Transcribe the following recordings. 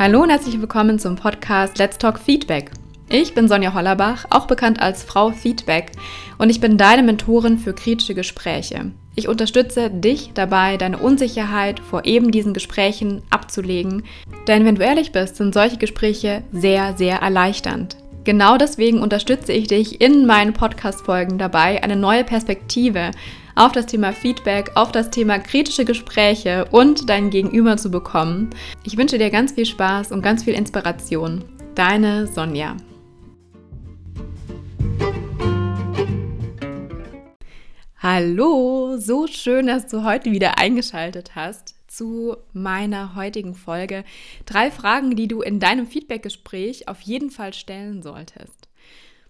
Hallo und herzlich willkommen zum Podcast Let's Talk Feedback. Ich bin Sonja Hollerbach, auch bekannt als Frau Feedback, und ich bin deine Mentorin für kritische Gespräche. Ich unterstütze dich dabei, deine Unsicherheit vor eben diesen Gesprächen abzulegen, denn wenn du ehrlich bist, sind solche Gespräche sehr, sehr erleichternd. Genau deswegen unterstütze ich dich in meinen Podcast-Folgen dabei, eine neue Perspektive auf das Thema Feedback, auf das Thema kritische Gespräche und dein Gegenüber zu bekommen. Ich wünsche dir ganz viel Spaß und ganz viel Inspiration. Deine Sonja. Hallo, so schön, dass du heute wieder eingeschaltet hast zu meiner heutigen Folge. Drei Fragen, die du in deinem Feedbackgespräch auf jeden Fall stellen solltest.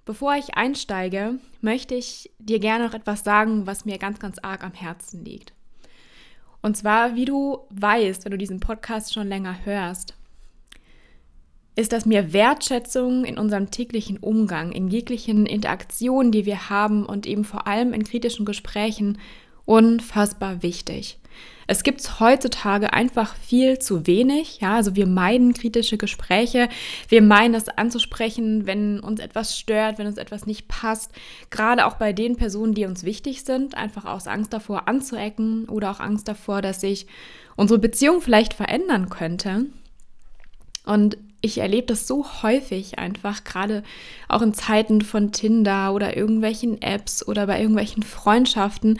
Bevor ich einsteige, möchte ich dir gerne noch etwas sagen, was mir ganz, ganz arg am Herzen liegt. Und zwar, wie du weißt, wenn du diesen Podcast schon länger hörst, ist, dass mir Wertschätzung in unserem täglichen Umgang, in jeglichen Interaktionen, die wir haben und eben vor allem in kritischen Gesprächen unfassbar wichtig. Es gibt heutzutage einfach viel zu wenig. Ja, also wir meiden kritische Gespräche. Wir meinen es anzusprechen, wenn uns etwas stört, wenn uns etwas nicht passt. Gerade auch bei den Personen, die uns wichtig sind, einfach aus Angst davor anzuecken oder auch Angst davor, dass sich unsere Beziehung vielleicht verändern könnte. Und ich erlebe das so häufig einfach, gerade auch in Zeiten von Tinder oder irgendwelchen Apps oder bei irgendwelchen Freundschaften,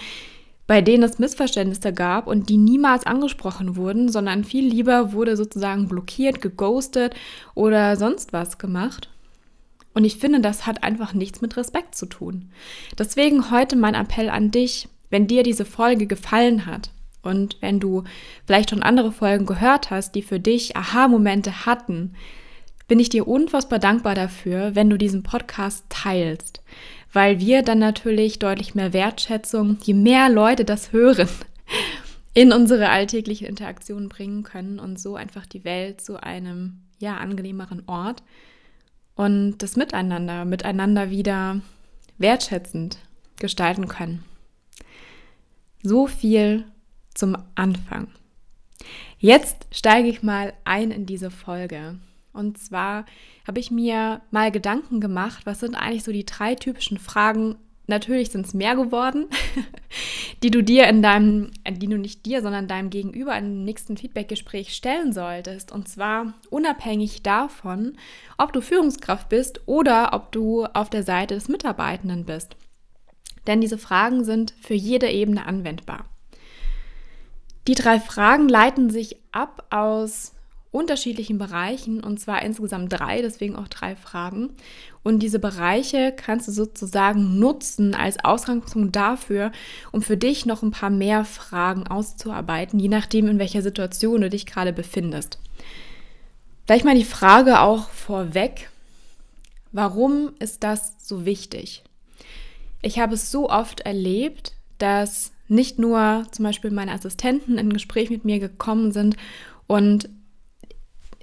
bei denen es Missverständnisse gab und die niemals angesprochen wurden, sondern viel lieber wurde sozusagen blockiert, geghostet oder sonst was gemacht. Und ich finde, das hat einfach nichts mit Respekt zu tun. Deswegen heute mein Appell an dich, wenn dir diese Folge gefallen hat und wenn du vielleicht schon andere Folgen gehört hast, die für dich Aha-Momente hatten, bin ich dir unfassbar dankbar dafür, wenn du diesen Podcast teilst weil wir dann natürlich deutlich mehr Wertschätzung, je mehr Leute das hören, in unsere alltägliche Interaktion bringen können und so einfach die Welt zu einem ja angenehmeren Ort und das Miteinander, miteinander wieder wertschätzend gestalten können. So viel zum Anfang. Jetzt steige ich mal ein in diese Folge und zwar habe ich mir mal Gedanken gemacht, was sind eigentlich so die drei typischen Fragen, natürlich sind es mehr geworden, die du dir in deinem, äh, die du nicht dir, sondern deinem Gegenüber im nächsten Feedbackgespräch stellen solltest. Und zwar unabhängig davon, ob du Führungskraft bist oder ob du auf der Seite des Mitarbeitenden bist. Denn diese Fragen sind für jede Ebene anwendbar. Die drei Fragen leiten sich ab aus unterschiedlichen Bereichen und zwar insgesamt drei, deswegen auch drei Fragen. Und diese Bereiche kannst du sozusagen nutzen als Ausgangspunkt dafür, um für dich noch ein paar mehr Fragen auszuarbeiten, je nachdem, in welcher Situation du dich gerade befindest. Vielleicht mal die Frage auch vorweg, warum ist das so wichtig? Ich habe es so oft erlebt, dass nicht nur zum Beispiel meine Assistenten in Gespräch mit mir gekommen sind und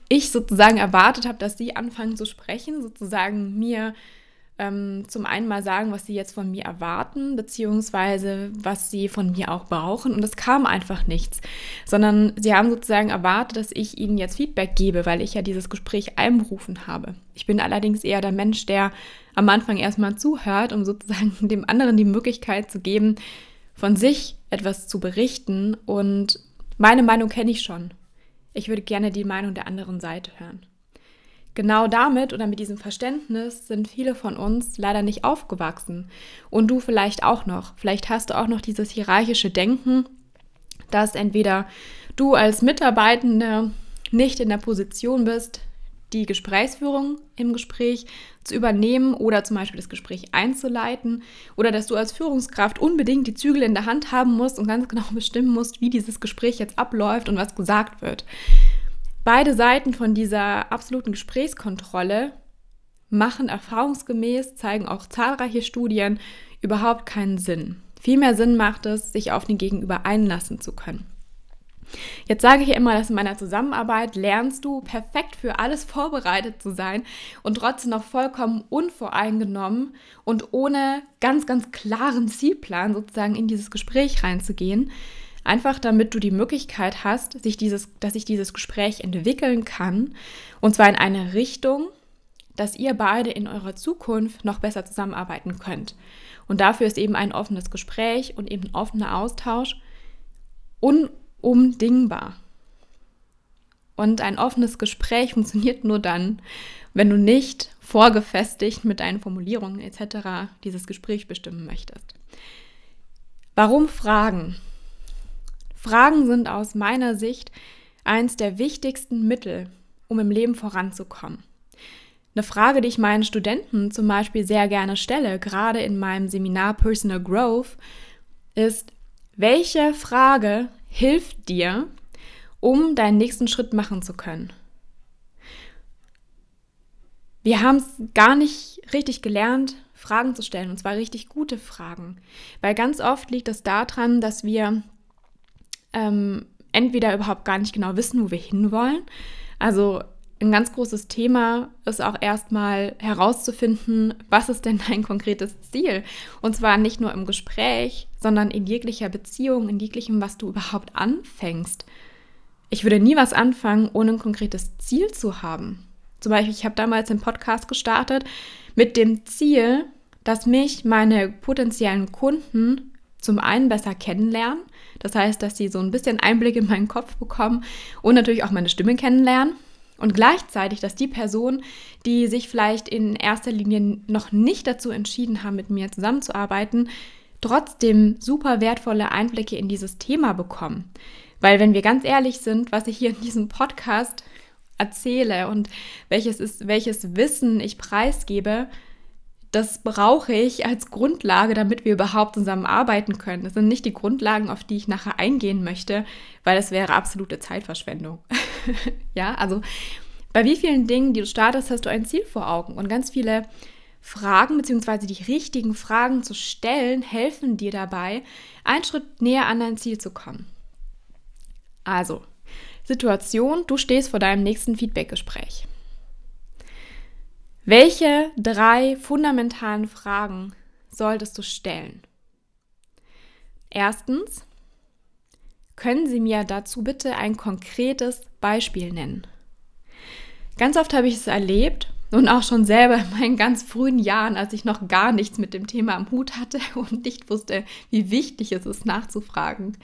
ich sozusagen erwartet habe, dass sie anfangen zu sprechen, sozusagen mir ähm, zum einen mal sagen, was sie jetzt von mir erwarten, beziehungsweise was sie von mir auch brauchen. Und es kam einfach nichts, sondern sie haben sozusagen erwartet, dass ich ihnen jetzt Feedback gebe, weil ich ja dieses Gespräch einberufen habe. Ich bin allerdings eher der Mensch, der am Anfang erstmal zuhört, um sozusagen dem anderen die Möglichkeit zu geben, von sich etwas zu berichten. Und meine Meinung kenne ich schon. Ich würde gerne die Meinung der anderen Seite hören. Genau damit oder mit diesem Verständnis sind viele von uns leider nicht aufgewachsen. Und du vielleicht auch noch. Vielleicht hast du auch noch dieses hierarchische Denken, dass entweder du als Mitarbeitende nicht in der Position bist, die Gesprächsführung im Gespräch zu übernehmen oder zum Beispiel das Gespräch einzuleiten oder dass du als Führungskraft unbedingt die Zügel in der Hand haben musst und ganz genau bestimmen musst, wie dieses Gespräch jetzt abläuft und was gesagt wird. Beide Seiten von dieser absoluten Gesprächskontrolle machen erfahrungsgemäß, zeigen auch zahlreiche Studien, überhaupt keinen Sinn. Viel mehr Sinn macht es, sich auf den Gegenüber einlassen zu können. Jetzt sage ich immer, dass in meiner Zusammenarbeit lernst du perfekt für alles vorbereitet zu sein und trotzdem noch vollkommen unvoreingenommen und ohne ganz, ganz klaren Zielplan sozusagen in dieses Gespräch reinzugehen. Einfach damit du die Möglichkeit hast, sich dieses, dass sich dieses Gespräch entwickeln kann. Und zwar in eine Richtung, dass ihr beide in eurer Zukunft noch besser zusammenarbeiten könnt. Und dafür ist eben ein offenes Gespräch und eben ein offener Austausch unumdingbar. Und ein offenes Gespräch funktioniert nur dann, wenn du nicht vorgefestigt mit deinen Formulierungen etc. dieses Gespräch bestimmen möchtest. Warum Fragen? Fragen sind aus meiner Sicht eins der wichtigsten Mittel, um im Leben voranzukommen. Eine Frage, die ich meinen Studenten zum Beispiel sehr gerne stelle, gerade in meinem Seminar Personal Growth, ist, welche Frage hilft dir, um deinen nächsten Schritt machen zu können? Wir haben es gar nicht richtig gelernt, Fragen zu stellen, und zwar richtig gute Fragen. Weil ganz oft liegt es daran, dass wir ähm, entweder überhaupt gar nicht genau wissen, wo wir hinwollen. Also ein ganz großes Thema ist auch erstmal herauszufinden, was ist denn dein konkretes Ziel? Und zwar nicht nur im Gespräch, sondern in jeglicher Beziehung, in jeglichem, was du überhaupt anfängst. Ich würde nie was anfangen, ohne ein konkretes Ziel zu haben. Zum Beispiel, ich habe damals den Podcast gestartet mit dem Ziel, dass mich meine potenziellen Kunden zum einen besser kennenlernen. Das heißt, dass sie so ein bisschen Einblick in meinen Kopf bekommen und natürlich auch meine Stimme kennenlernen und gleichzeitig, dass die Personen, die sich vielleicht in erster Linie noch nicht dazu entschieden haben, mit mir zusammenzuarbeiten, trotzdem super wertvolle Einblicke in dieses Thema bekommen. Weil wenn wir ganz ehrlich sind, was ich hier in diesem Podcast erzähle und welches, ist, welches Wissen ich preisgebe, das brauche ich als Grundlage, damit wir überhaupt zusammen arbeiten können. Das sind nicht die Grundlagen, auf die ich nachher eingehen möchte, weil das wäre absolute Zeitverschwendung. ja, also bei wie vielen Dingen, die du startest, hast du ein Ziel vor Augen und ganz viele Fragen bzw. die richtigen Fragen zu stellen, helfen dir dabei, einen Schritt näher an dein Ziel zu kommen. Also, Situation, du stehst vor deinem nächsten Feedbackgespräch. Welche drei fundamentalen Fragen solltest du stellen? Erstens, können Sie mir dazu bitte ein konkretes Beispiel nennen? Ganz oft habe ich es erlebt und auch schon selber in meinen ganz frühen Jahren, als ich noch gar nichts mit dem Thema am Hut hatte und nicht wusste, wie wichtig es ist, nachzufragen.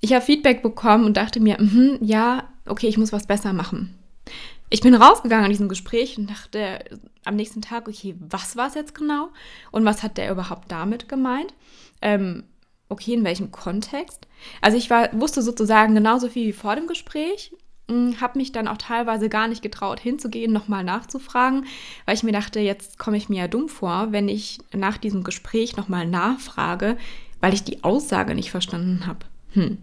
Ich habe Feedback bekommen und dachte mir, mm, ja, okay, ich muss was besser machen ich bin rausgegangen an diesem Gespräch und dachte am nächsten Tag, okay, was war es jetzt genau? Und was hat der überhaupt damit gemeint? Ähm, okay, in welchem Kontext? Also ich war, wusste sozusagen genauso viel wie vor dem Gespräch, hm, habe mich dann auch teilweise gar nicht getraut, hinzugehen, nochmal nachzufragen, weil ich mir dachte, jetzt komme ich mir ja dumm vor, wenn ich nach diesem Gespräch nochmal nachfrage, weil ich die Aussage nicht verstanden habe. Hm.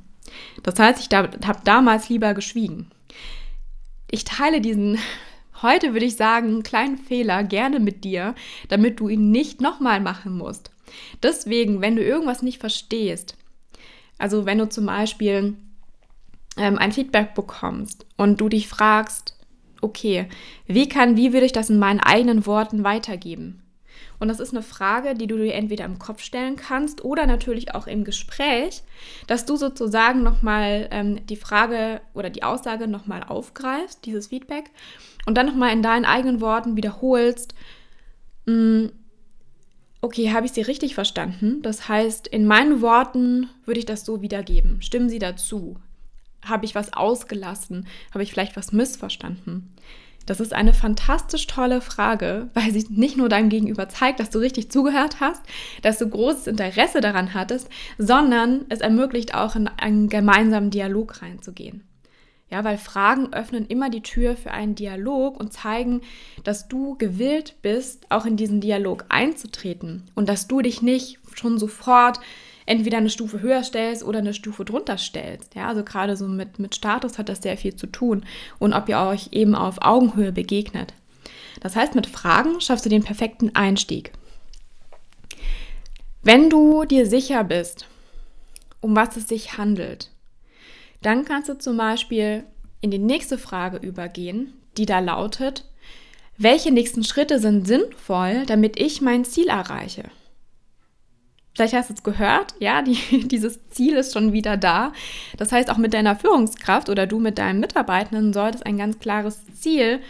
Das heißt, ich da, habe damals lieber geschwiegen ich teile diesen, heute würde ich sagen, kleinen Fehler gerne mit dir, damit du ihn nicht nochmal machen musst. Deswegen, wenn du irgendwas nicht verstehst, also wenn du zum Beispiel ähm, ein Feedback bekommst und du dich fragst, okay, wie kann, wie würde ich das in meinen eigenen Worten weitergeben? Und das ist eine Frage, die du dir entweder im Kopf stellen kannst oder natürlich auch im Gespräch, dass du sozusagen nochmal ähm, die Frage oder die Aussage nochmal aufgreifst, dieses Feedback, und dann nochmal in deinen eigenen Worten wiederholst, mh, hm, okay, habe ich Sie richtig verstanden? Das heißt, in meinen Worten würde ich das so wiedergeben. Stimmen Sie dazu? Habe ich was ausgelassen? Habe ich vielleicht was missverstanden? Das ist eine fantastisch tolle Frage, weil sie nicht nur deinem Gegenüber zeigt, dass du richtig zugehört hast, dass du großes Interesse daran hattest, sondern es ermöglicht auch in einen gemeinsamen Dialog reinzugehen. Ja, weil Fragen öffnen immer die Tür für einen Dialog und zeigen, dass du gewillt bist, auch in diesen Dialog einzutreten und dass du dich nicht schon sofort entweder eine Stufe höher stellst oder eine Stufe drunter stellst. Ja, also gerade so mit, mit Status hat das sehr viel zu tun und ob ihr euch eben auf Augenhöhe begegnet. Das heißt, mit Fragen schaffst du den perfekten Einstieg. Wenn du dir sicher bist, um was es sich handelt, dann kannst du zum Beispiel in die nächste Frage übergehen, die da lautet, welche nächsten Schritte sind sinnvoll, damit ich mein Ziel erreiche? Vielleicht hast du es gehört, ja, die, dieses Ziel ist schon wieder da. Das heißt, auch mit deiner Führungskraft oder du mit deinem Mitarbeitenden solltest ein ganz klares Ziel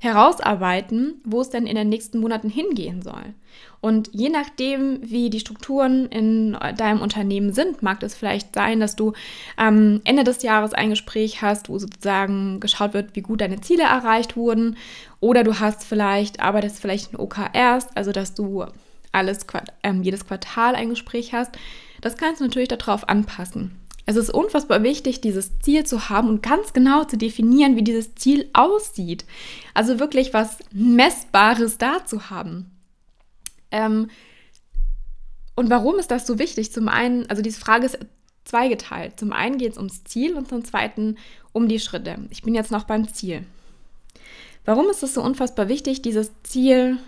herausarbeiten, wo es denn in den nächsten Monaten hingehen soll. Und je nachdem, wie die Strukturen in deinem Unternehmen sind, mag es vielleicht sein, dass du am Ende des Jahres ein Gespräch hast, wo sozusagen geschaut wird, wie gut deine Ziele erreicht wurden. Oder du hast vielleicht, arbeitest vielleicht in OKRs, also dass du alles ähm, jedes Quartal ein Gespräch hast. Das kannst du natürlich darauf anpassen. Es ist unfassbar wichtig, dieses Ziel zu haben und ganz genau zu definieren, wie dieses Ziel aussieht. Also wirklich was Messbares da zu haben. Ähm, und warum ist das so wichtig? Zum einen, also diese Frage ist zweigeteilt. Zum einen geht es ums Ziel und zum zweiten um die Schritte. Ich bin jetzt noch beim Ziel. Warum ist es so unfassbar wichtig, dieses Ziel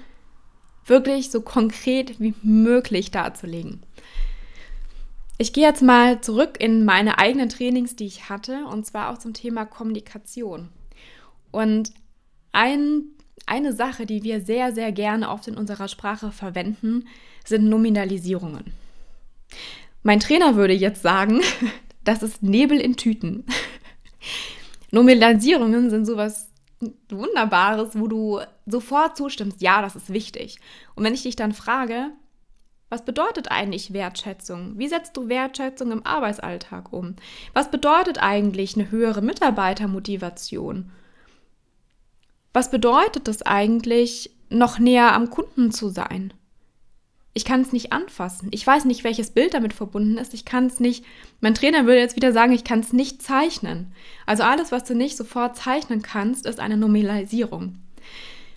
wirklich so konkret wie möglich darzulegen? Ich gehe jetzt mal zurück in meine eigenen Trainings, die ich hatte, und zwar auch zum Thema Kommunikation. Und ein, eine Sache, die wir sehr, sehr gerne oft in unserer Sprache verwenden, sind Nominalisierungen. Mein Trainer würde jetzt sagen, das ist Nebel in Tüten. Nominalisierungen sind sowas Wunderbares, wo du sofort zustimmst, ja, das ist wichtig. Und wenn ich dich dann frage, was bedeutet eigentlich Wertschätzung? Wie setzt du Wertschätzung im Arbeitsalltag um? Was bedeutet eigentlich eine höhere Mitarbeitermotivation? Was bedeutet es eigentlich, noch näher am Kunden zu sein? Ich kann es nicht anfassen. Ich weiß nicht, welches Bild damit verbunden ist. Ich kann es nicht. Mein Trainer würde jetzt wieder sagen, ich kann es nicht zeichnen. Also alles, was du nicht sofort zeichnen kannst, ist eine Nominalisierung.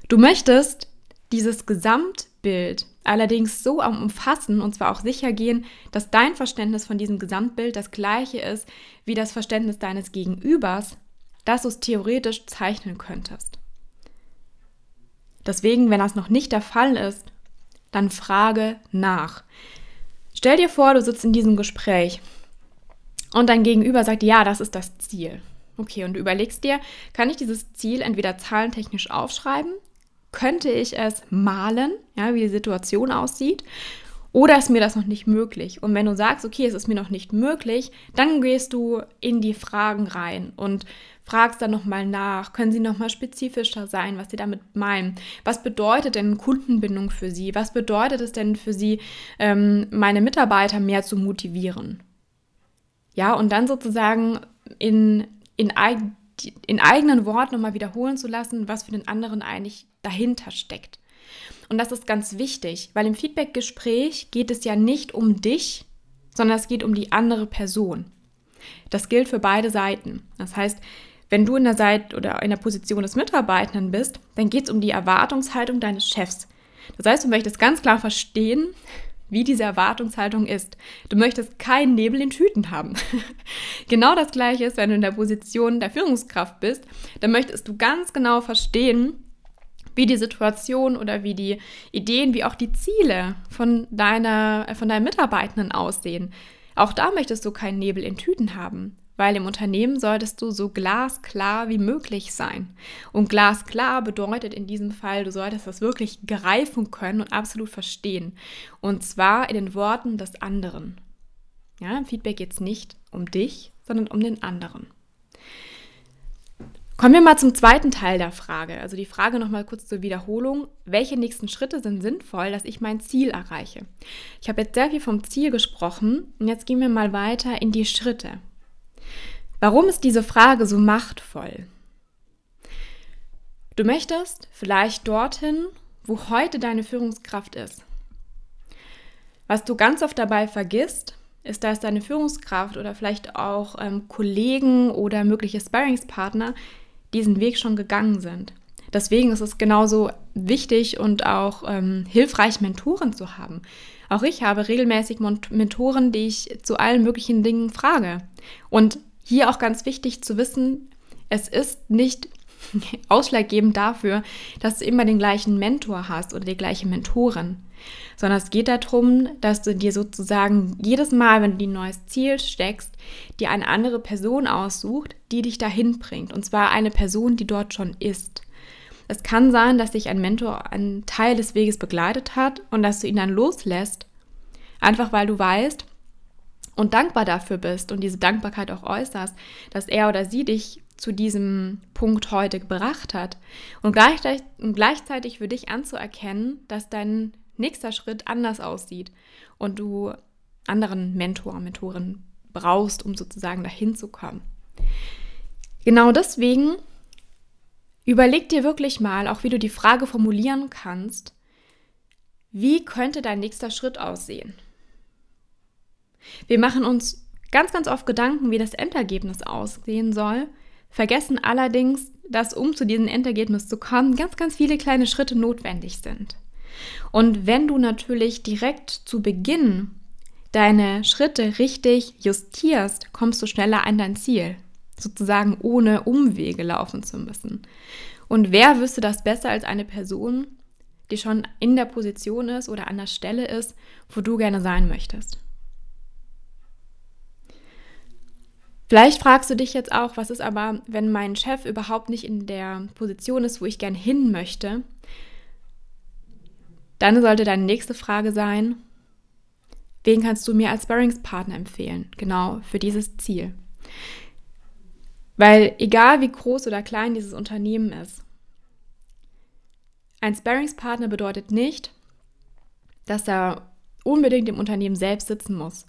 Du möchtest dieses Gesamtbild allerdings so umfassen und zwar auch sicher gehen, dass dein Verständnis von diesem Gesamtbild das gleiche ist wie das Verständnis deines Gegenübers, dass du es theoretisch zeichnen könntest. Deswegen, wenn das noch nicht der Fall ist, dann frage nach. Stell dir vor, du sitzt in diesem Gespräch und dein Gegenüber sagt, ja, das ist das Ziel. Okay, und du überlegst dir, kann ich dieses Ziel entweder zahlentechnisch aufschreiben könnte ich es malen, ja, wie die Situation aussieht, oder ist mir das noch nicht möglich? Und wenn du sagst, okay, es ist mir noch nicht möglich, dann gehst du in die Fragen rein und fragst dann nochmal nach, können sie nochmal spezifischer sein, was sie damit meinen? Was bedeutet denn Kundenbindung für sie? Was bedeutet es denn für sie, ähm, meine Mitarbeiter mehr zu motivieren? Ja, und dann sozusagen in, in, in eigenen Worten nochmal wiederholen zu lassen, was für den anderen eigentlich dahinter steckt. Und das ist ganz wichtig, weil im Feedbackgespräch geht es ja nicht um dich, sondern es geht um die andere Person. Das gilt für beide Seiten. Das heißt, wenn du in der Seite oder in der Position des Mitarbeitenden bist, dann geht es um die Erwartungshaltung deines Chefs. Das heißt, du möchtest ganz klar verstehen, wie diese Erwartungshaltung ist. Du möchtest keinen Nebel in Tüten haben. genau das gleiche ist, wenn du in der Position der Führungskraft bist, dann möchtest du ganz genau verstehen, wie die Situation oder wie die Ideen, wie auch die Ziele von, deiner, von deinen Mitarbeitenden aussehen. Auch da möchtest du keinen Nebel in Tüten haben, weil im Unternehmen solltest du so glasklar wie möglich sein. Und glasklar bedeutet in diesem Fall, du solltest das wirklich greifen können und absolut verstehen. Und zwar in den Worten des anderen. Ja, im Feedback geht es nicht um dich, sondern um den anderen. Kommen wir mal zum zweiten Teil der Frage. Also die Frage nochmal kurz zur Wiederholung. Welche nächsten Schritte sind sinnvoll, dass ich mein Ziel erreiche? Ich habe jetzt sehr viel vom Ziel gesprochen und jetzt gehen wir mal weiter in die Schritte. Warum ist diese Frage so machtvoll? Du möchtest vielleicht dorthin, wo heute deine Führungskraft ist. Was du ganz oft dabei vergisst, ist, dass deine Führungskraft oder vielleicht auch ähm, Kollegen oder mögliche Sparringspartner diesen Weg schon gegangen sind. Deswegen ist es genauso wichtig und auch ähm, hilfreich, Mentoren zu haben. Auch ich habe regelmäßig Mentoren, die ich zu allen möglichen Dingen frage. Und hier auch ganz wichtig zu wissen, es ist nicht ausschlaggebend dafür, dass du immer den gleichen Mentor hast oder die gleiche Mentorin, sondern es geht darum, dass du dir sozusagen jedes Mal, wenn du ein neues Ziel steckst, dir eine andere Person aussucht, die dich dahin bringt. Und zwar eine Person, die dort schon ist. Es kann sein, dass dich ein Mentor einen Teil des Weges begleitet hat und dass du ihn dann loslässt, Einfach weil du weißt und dankbar dafür bist und diese Dankbarkeit auch äußerst, dass er oder sie dich zu diesem Punkt heute gebracht hat. Und gleichzeitig, für dich anzuerkennen, dass dein nächster Schritt anders aussieht und du anderen Mentor, Mentoren brauchst, um sozusagen dahin zu kommen. Genau deswegen überleg dir wirklich mal, auch wie du die Frage formulieren kannst, wie könnte dein nächster Schritt aussehen? Wir machen uns ganz, ganz oft Gedanken, wie das Endergebnis aussehen soll, vergessen allerdings, dass um zu diesem Endergebnis zu kommen, ganz, ganz viele kleine Schritte notwendig sind. Und wenn du natürlich direkt zu Beginn deine Schritte richtig justierst, kommst du schneller an dein Ziel, sozusagen ohne Umwege laufen zu müssen. Und wer wüsste das besser als eine Person, die schon in der Position ist oder an der Stelle ist, wo du gerne sein möchtest? Vielleicht fragst du dich jetzt auch, was ist aber, wenn mein Chef überhaupt nicht in der Position ist, wo ich gern hin möchte? Dann sollte deine nächste Frage sein, wen kannst du mir als Sparringspartner empfehlen? Genau für dieses Ziel. Weil egal wie groß oder klein dieses Unternehmen ist, ein Sparringspartner bedeutet nicht, dass er unbedingt im Unternehmen selbst sitzen muss,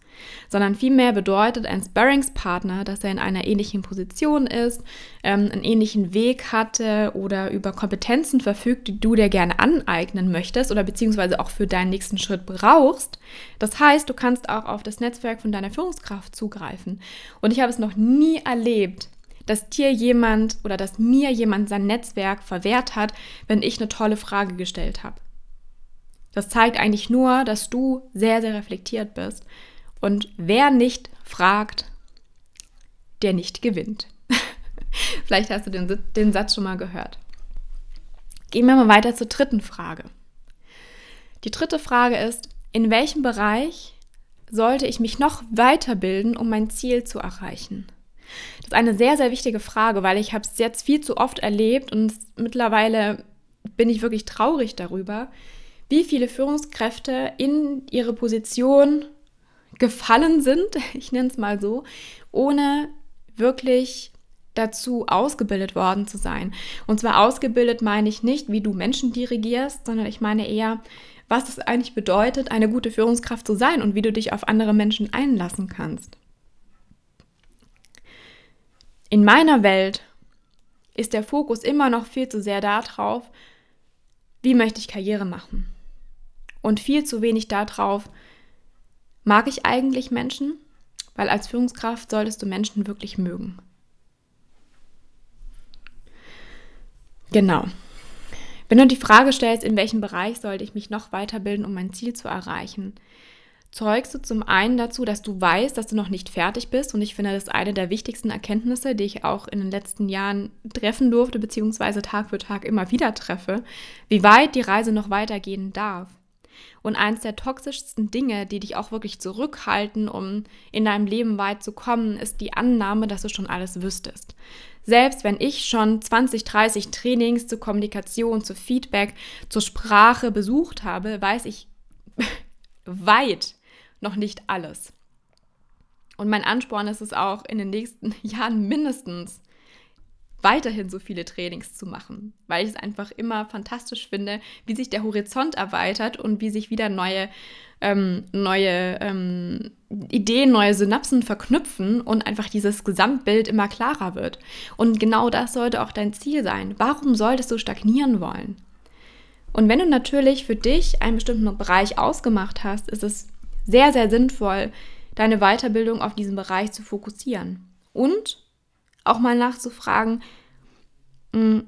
sondern vielmehr bedeutet ein Sparringspartner, dass er in einer ähnlichen Position ist, ähm, einen ähnlichen Weg hatte oder über Kompetenzen verfügt, die du dir gerne aneignen möchtest oder beziehungsweise auch für deinen nächsten Schritt brauchst. Das heißt, du kannst auch auf das Netzwerk von deiner Führungskraft zugreifen. Und ich habe es noch nie erlebt, dass dir jemand oder dass mir jemand sein Netzwerk verwehrt hat, wenn ich eine tolle Frage gestellt habe. Das zeigt eigentlich nur, dass du sehr, sehr reflektiert bist. Und wer nicht fragt, der nicht gewinnt. Vielleicht hast du den, den Satz schon mal gehört. Gehen wir mal weiter zur dritten Frage. Die dritte Frage ist, in welchem Bereich sollte ich mich noch weiterbilden, um mein Ziel zu erreichen? Das ist eine sehr, sehr wichtige Frage, weil ich habe es jetzt viel zu oft erlebt und mittlerweile bin ich wirklich traurig darüber, wie viele Führungskräfte in ihre Position gefallen sind, ich nenne es mal so, ohne wirklich dazu ausgebildet worden zu sein. Und zwar ausgebildet meine ich nicht, wie du Menschen dirigierst, sondern ich meine eher, was es eigentlich bedeutet, eine gute Führungskraft zu sein und wie du dich auf andere Menschen einlassen kannst. In meiner Welt ist der Fokus immer noch viel zu sehr darauf, wie möchte ich Karriere machen und viel zu wenig darauf, mag ich eigentlich Menschen? Weil als Führungskraft solltest du Menschen wirklich mögen. Genau. Wenn du die Frage stellst, in welchem Bereich sollte ich mich noch weiterbilden, um mein Ziel zu erreichen, zeugst du zum einen dazu, dass du weißt, dass du noch nicht fertig bist. Und ich finde, das ist eine der wichtigsten Erkenntnisse, die ich auch in den letzten Jahren treffen durfte, beziehungsweise Tag für Tag immer wieder treffe, wie weit die Reise noch weitergehen darf. Und eins der toxischsten Dinge, die dich auch wirklich zurückhalten, um in deinem Leben weit zu kommen, ist die Annahme, dass du schon alles wüsstest. Selbst wenn ich schon 20, 30 Trainings zur Kommunikation, zu Feedback, zur Sprache besucht habe, weiß ich weit noch nicht alles. Und mein Ansporn ist es auch, in den nächsten Jahren mindestens weiterhin so viele Trainings zu machen, weil ich es einfach immer fantastisch finde, wie sich der Horizont erweitert und wie sich wieder neue, ähm, neue ähm, Ideen, neue Synapsen verknüpfen und einfach dieses Gesamtbild immer klarer wird. Und genau das sollte auch dein Ziel sein. Warum solltest du stagnieren wollen? Und wenn du natürlich für dich einen bestimmten Bereich ausgemacht hast, ist es sehr, sehr sinnvoll, deine Weiterbildung auf diesen Bereich zu fokussieren. Und auch mal nachzufragen, hm,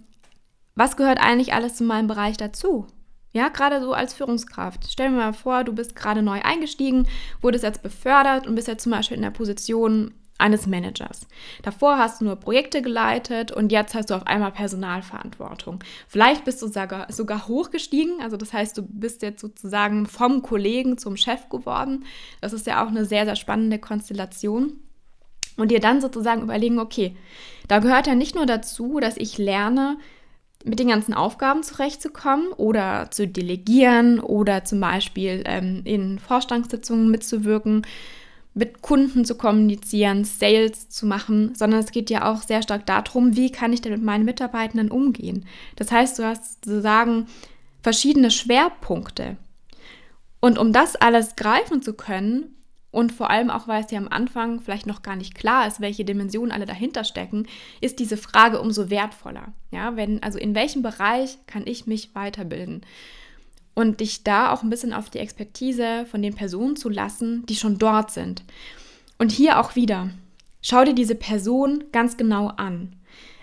was gehört eigentlich alles zu meinem Bereich dazu? Ja, gerade so als Führungskraft. Stell dir mal vor, du bist gerade neu eingestiegen, wurdest jetzt befördert und bist jetzt zum Beispiel in der Position eines Managers. Davor hast du nur Projekte geleitet und jetzt hast du auf einmal Personalverantwortung. Vielleicht bist du sogar, sogar hochgestiegen, also das heißt, du bist jetzt sozusagen vom Kollegen zum Chef geworden. Das ist ja auch eine sehr, sehr spannende Konstellation. Und dir dann sozusagen überlegen, okay, da gehört ja nicht nur dazu, dass ich lerne, mit den ganzen Aufgaben zurechtzukommen oder zu delegieren oder zum Beispiel ähm, in Vorstandssitzungen mitzuwirken, mit Kunden zu kommunizieren, Sales zu machen, sondern es geht ja auch sehr stark darum, wie kann ich denn mit meinen Mitarbeitenden umgehen. Das heißt, du hast sozusagen verschiedene Schwerpunkte. Und um das alles greifen zu können, und vor allem auch, weil es ja am Anfang vielleicht noch gar nicht klar ist, welche Dimensionen alle dahinter stecken, ist diese Frage umso wertvoller. Ja, wenn, also in welchem Bereich kann ich mich weiterbilden? Und dich da auch ein bisschen auf die Expertise von den Personen zu lassen, die schon dort sind. Und hier auch wieder, schau dir diese Person ganz genau an.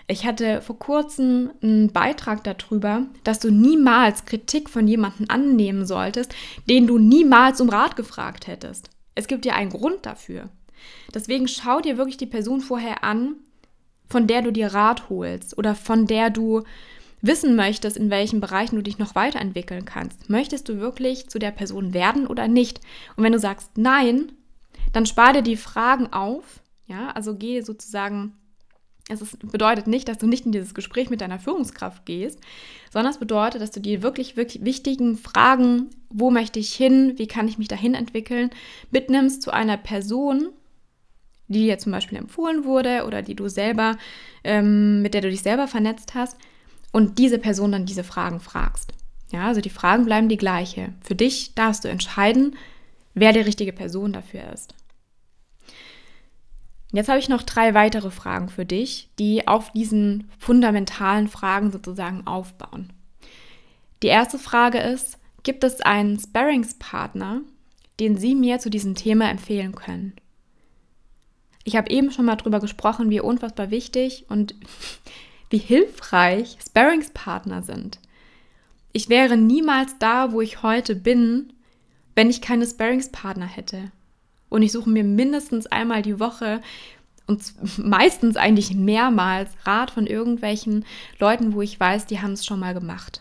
Ich hatte vor kurzem einen Beitrag darüber, dass du niemals Kritik von jemandem annehmen solltest, den du niemals um Rat gefragt hättest. Es gibt ja einen Grund dafür. Deswegen schau dir wirklich die Person vorher an, von der du dir Rat holst oder von der du wissen möchtest, in welchen Bereichen du dich noch weiterentwickeln kannst. Möchtest du wirklich zu der Person werden oder nicht? Und wenn du sagst nein, dann spar dir die Fragen auf. Ja, also geh sozusagen es ist, bedeutet nicht, dass du nicht in dieses Gespräch mit deiner Führungskraft gehst, sondern es bedeutet, dass du dir wirklich, wirklich wichtigen Fragen, wo möchte ich hin, wie kann ich mich dahin entwickeln, mitnimmst zu einer Person, die dir zum Beispiel empfohlen wurde oder die du selber, ähm, mit der du dich selber vernetzt hast und diese Person dann diese Fragen fragst. Ja, also die Fragen bleiben die gleiche. Für dich darfst du entscheiden, wer die richtige Person dafür ist. Jetzt habe ich noch drei weitere Fragen für dich, die auf diesen fundamentalen Fragen sozusagen aufbauen. Die erste Frage ist, gibt es einen Sparringspartner, den Sie mir zu diesem Thema empfehlen können? Ich habe eben schon mal darüber gesprochen, wie unfassbar wichtig und wie hilfreich Sparringspartner sind. Ich wäre niemals da, wo ich heute bin, wenn ich keine Sparringspartner hätte. Und ich suche mir mindestens einmal die Woche und meistens eigentlich mehrmals Rat von irgendwelchen Leuten, wo ich weiß, die haben es schon mal gemacht.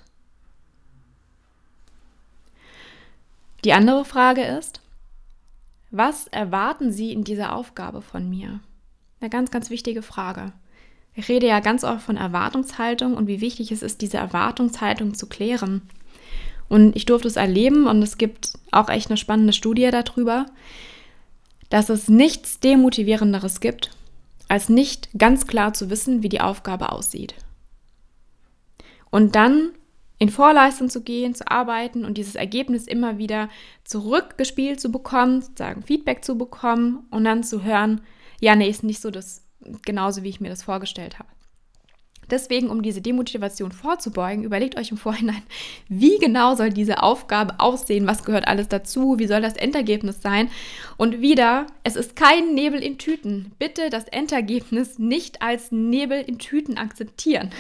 Die andere Frage ist, was erwarten Sie in dieser Aufgabe von mir? Eine ganz, ganz wichtige Frage. Ich rede ja ganz oft von Erwartungshaltung und wie wichtig es ist, diese Erwartungshaltung zu klären. Und ich durfte es erleben und es gibt auch echt eine spannende Studie darüber, dass es nichts Demotivierenderes gibt, als nicht ganz klar zu wissen, wie die Aufgabe aussieht. Und dann in Vorleistung zu gehen, zu arbeiten und dieses Ergebnis immer wieder zurückgespielt zu bekommen, sozusagen Feedback zu bekommen und dann zu hören, ja, nee, ist nicht so das genauso, wie ich mir das vorgestellt habe. Deswegen, um diese Demotivation vorzubeugen, überlegt euch im Vorhinein, wie genau soll diese Aufgabe aussehen, was gehört alles dazu, wie soll das Endergebnis sein. Und wieder, es ist kein Nebel in Tüten. Bitte das Endergebnis nicht als Nebel in Tüten akzeptieren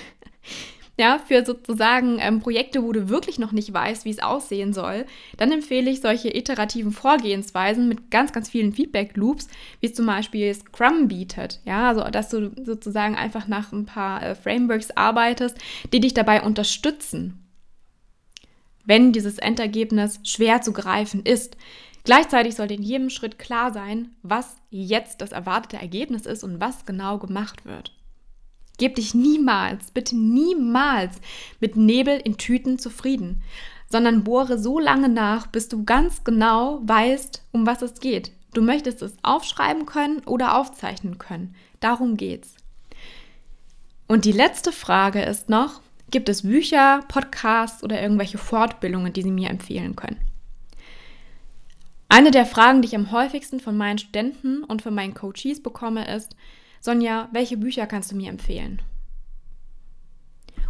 ja, für sozusagen ähm, Projekte, wo du wirklich noch nicht weißt, wie es aussehen soll, dann empfehle ich solche iterativen Vorgehensweisen mit ganz, ganz vielen Feedback-Loops, wie es zum Beispiel Scrum bietet. Ja, also dass du sozusagen einfach nach ein paar äh, Frameworks arbeitest, die dich dabei unterstützen, wenn dieses Endergebnis schwer zu greifen ist. Gleichzeitig sollte in jedem Schritt klar sein, was jetzt das erwartete Ergebnis ist und was genau gemacht wird. Gib dich niemals, bitte niemals mit Nebel in Tüten zufrieden, sondern bohre so lange nach, bis du ganz genau weißt, um was es geht. Du möchtest es aufschreiben können oder aufzeichnen können. Darum geht's. Und die letzte Frage ist noch, gibt es Bücher, Podcasts oder irgendwelche Fortbildungen, die Sie mir empfehlen können? Eine der Fragen, die ich am häufigsten von meinen Studenten und von meinen Coaches bekomme, ist, Sonja, welche Bücher kannst du mir empfehlen?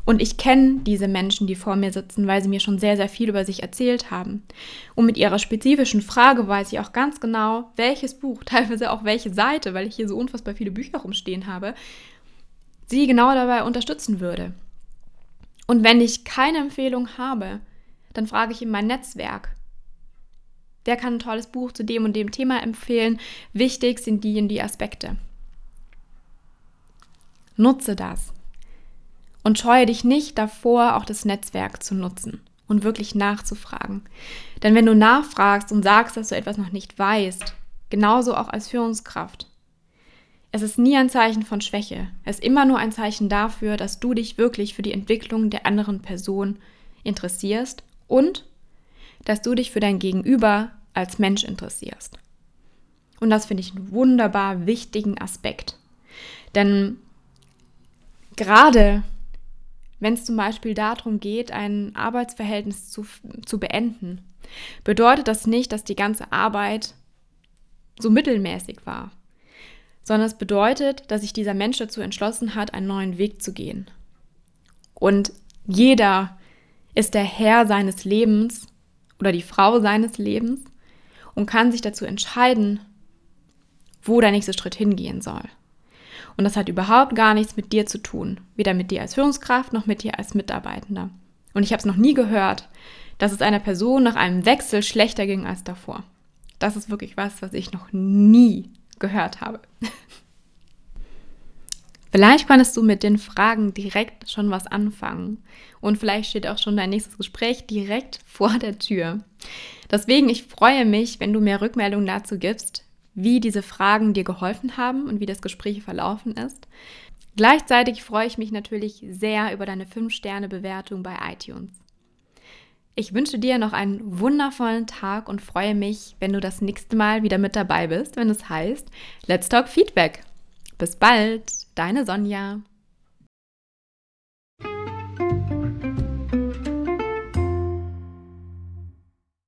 Und ich kenne diese Menschen, die vor mir sitzen, weil sie mir schon sehr, sehr viel über sich erzählt haben. Und mit ihrer spezifischen Frage weiß ich auch ganz genau, welches Buch, teilweise auch welche Seite, weil ich hier so unfassbar viele Bücher rumstehen habe, sie genau dabei unterstützen würde. Und wenn ich keine Empfehlung habe, dann frage ich in mein Netzwerk. Wer kann ein tolles Buch zu dem und dem Thema empfehlen? Wichtig sind die und die Aspekte. Nutze das. Und scheue dich nicht davor, auch das Netzwerk zu nutzen und wirklich nachzufragen. Denn wenn du nachfragst und sagst, dass du etwas noch nicht weißt, genauso auch als Führungskraft, es ist nie ein Zeichen von Schwäche. Es ist immer nur ein Zeichen dafür, dass du dich wirklich für die Entwicklung der anderen Person interessierst und dass du dich für dein Gegenüber als Mensch interessierst. Und das finde ich einen wunderbar wichtigen Aspekt. Denn gerade wenn es zum Beispiel darum geht, ein Arbeitsverhältnis zu, zu beenden, bedeutet das nicht, dass die ganze Arbeit so mittelmäßig war, sondern es bedeutet, dass sich dieser Mensch dazu entschlossen hat, einen neuen Weg zu gehen. Und jeder ist der Herr seines Lebens oder die Frau seines Lebens und kann sich dazu entscheiden, wo der nächste Schritt hingehen soll. Und das hat überhaupt gar nichts mit dir zu tun, weder mit dir als Führungskraft noch mit dir als Mitarbeitender. Und ich habe es noch nie gehört, dass es einer Person nach einem Wechsel schlechter ging als davor. Das ist wirklich was, was ich noch nie gehört habe. Vielleicht konntest du mit den Fragen direkt schon was anfangen und vielleicht steht auch schon dein nächstes Gespräch direkt vor der Tür. Deswegen, ich freue mich, wenn du mir Rückmeldungen dazu gibst, wie diese Fragen dir geholfen haben und wie das Gespräch verlaufen ist. Gleichzeitig freue ich mich natürlich sehr über deine 5-Sterne-Bewertung bei iTunes. Ich wünsche dir noch einen wundervollen Tag und freue mich, wenn du das nächste Mal wieder mit dabei bist, wenn es heißt Let's Talk Feedback. Bis bald, deine Sonja.